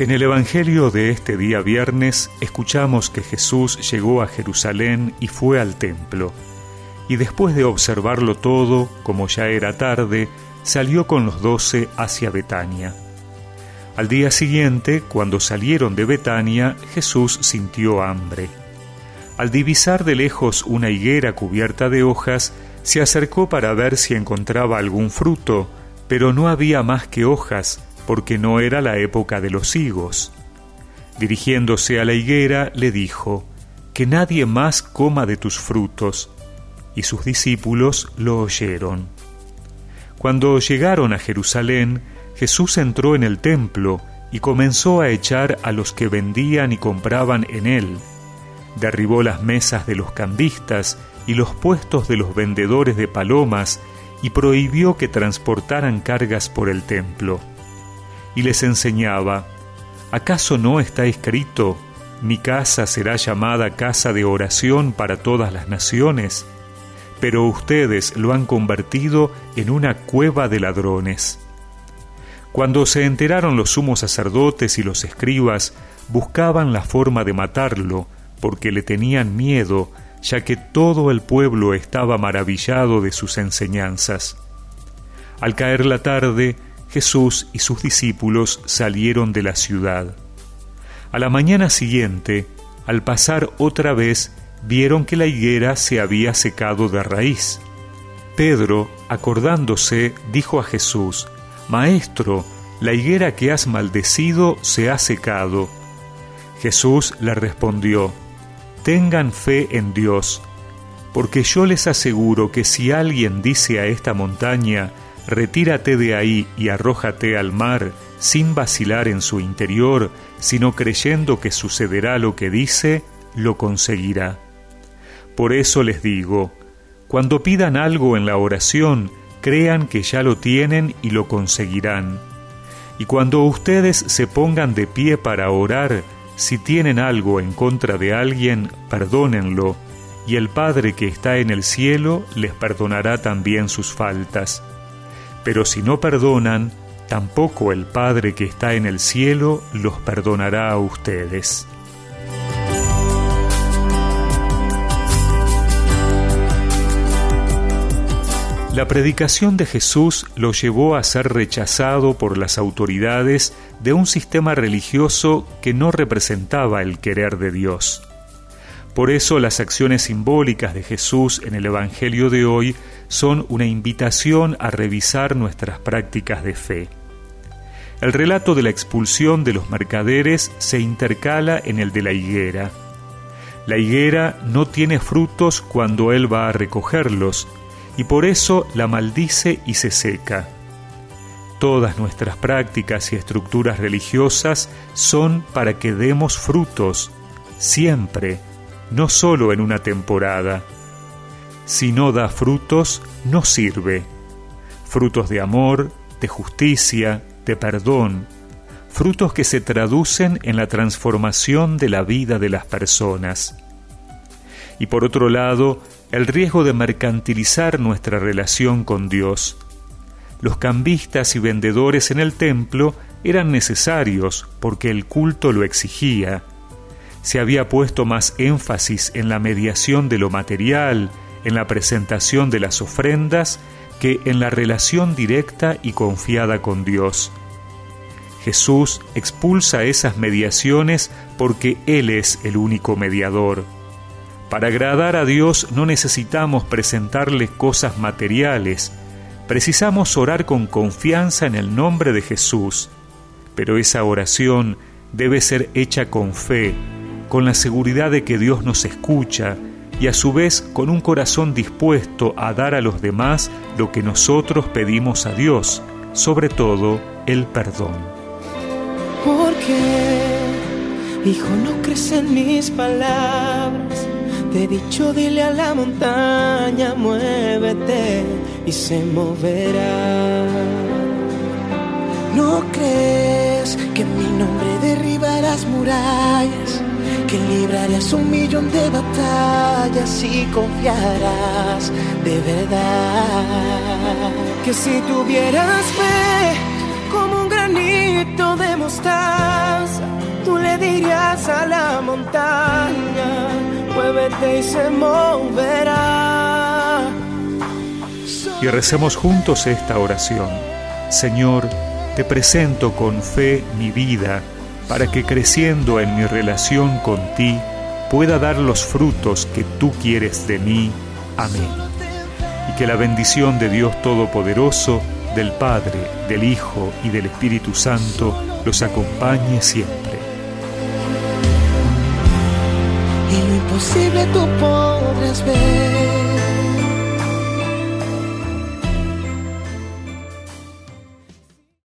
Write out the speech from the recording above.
En el Evangelio de este día viernes escuchamos que Jesús llegó a Jerusalén y fue al templo, y después de observarlo todo, como ya era tarde, salió con los doce hacia Betania. Al día siguiente, cuando salieron de Betania, Jesús sintió hambre. Al divisar de lejos una higuera cubierta de hojas, se acercó para ver si encontraba algún fruto, pero no había más que hojas, porque no era la época de los higos. Dirigiéndose a la higuera, le dijo, Que nadie más coma de tus frutos. Y sus discípulos lo oyeron. Cuando llegaron a Jerusalén, Jesús entró en el templo y comenzó a echar a los que vendían y compraban en él. Derribó las mesas de los cambistas y los puestos de los vendedores de palomas y prohibió que transportaran cargas por el templo y les enseñaba, ¿acaso no está escrito, mi casa será llamada casa de oración para todas las naciones? Pero ustedes lo han convertido en una cueva de ladrones. Cuando se enteraron los sumos sacerdotes y los escribas, buscaban la forma de matarlo, porque le tenían miedo, ya que todo el pueblo estaba maravillado de sus enseñanzas. Al caer la tarde, Jesús y sus discípulos salieron de la ciudad. A la mañana siguiente, al pasar otra vez, vieron que la higuera se había secado de raíz. Pedro, acordándose, dijo a Jesús, Maestro, la higuera que has maldecido se ha secado. Jesús le respondió, Tengan fe en Dios, porque yo les aseguro que si alguien dice a esta montaña, retírate de ahí y arrójate al mar, sin vacilar en su interior, sino creyendo que sucederá lo que dice, lo conseguirá. Por eso les digo, cuando pidan algo en la oración, crean que ya lo tienen y lo conseguirán. Y cuando ustedes se pongan de pie para orar, si tienen algo en contra de alguien, perdónenlo, y el Padre que está en el cielo les perdonará también sus faltas. Pero si no perdonan, tampoco el Padre que está en el cielo los perdonará a ustedes. La predicación de Jesús lo llevó a ser rechazado por las autoridades de un sistema religioso que no representaba el querer de Dios. Por eso las acciones simbólicas de Jesús en el Evangelio de hoy son una invitación a revisar nuestras prácticas de fe. El relato de la expulsión de los mercaderes se intercala en el de la higuera. La higuera no tiene frutos cuando él va a recogerlos, y por eso la maldice y se seca. Todas nuestras prácticas y estructuras religiosas son para que demos frutos, siempre, no solo en una temporada. Si no da frutos, no sirve. Frutos de amor, de justicia, de perdón, frutos que se traducen en la transformación de la vida de las personas. Y por otro lado, el riesgo de mercantilizar nuestra relación con Dios. Los cambistas y vendedores en el templo eran necesarios porque el culto lo exigía, se había puesto más énfasis en la mediación de lo material, en la presentación de las ofrendas, que en la relación directa y confiada con Dios. Jesús expulsa esas mediaciones porque Él es el único mediador. Para agradar a Dios no necesitamos presentarle cosas materiales, precisamos orar con confianza en el nombre de Jesús, pero esa oración debe ser hecha con fe, con la seguridad de que Dios nos escucha y a su vez con un corazón dispuesto a dar a los demás lo que nosotros pedimos a Dios, sobre todo el perdón. Porque, hijo, no crees en mis palabras. Te he dicho, dile a la montaña, muévete y se moverá. No crees que mi nombre murallas que librarás un millón de batallas y confiarás de verdad. Que si tuvieras fe, como un granito de mostaza, tú le dirías a la montaña, muévete y se moverá. Y recemos juntos esta oración. Señor, te presento con fe mi vida, para que creciendo en mi relación con ti, pueda dar los frutos que tú quieres de mí. Amén. Y que la bendición de Dios Todopoderoso, del Padre, del Hijo y del Espíritu Santo los acompañe siempre. Y lo imposible tú podrás ver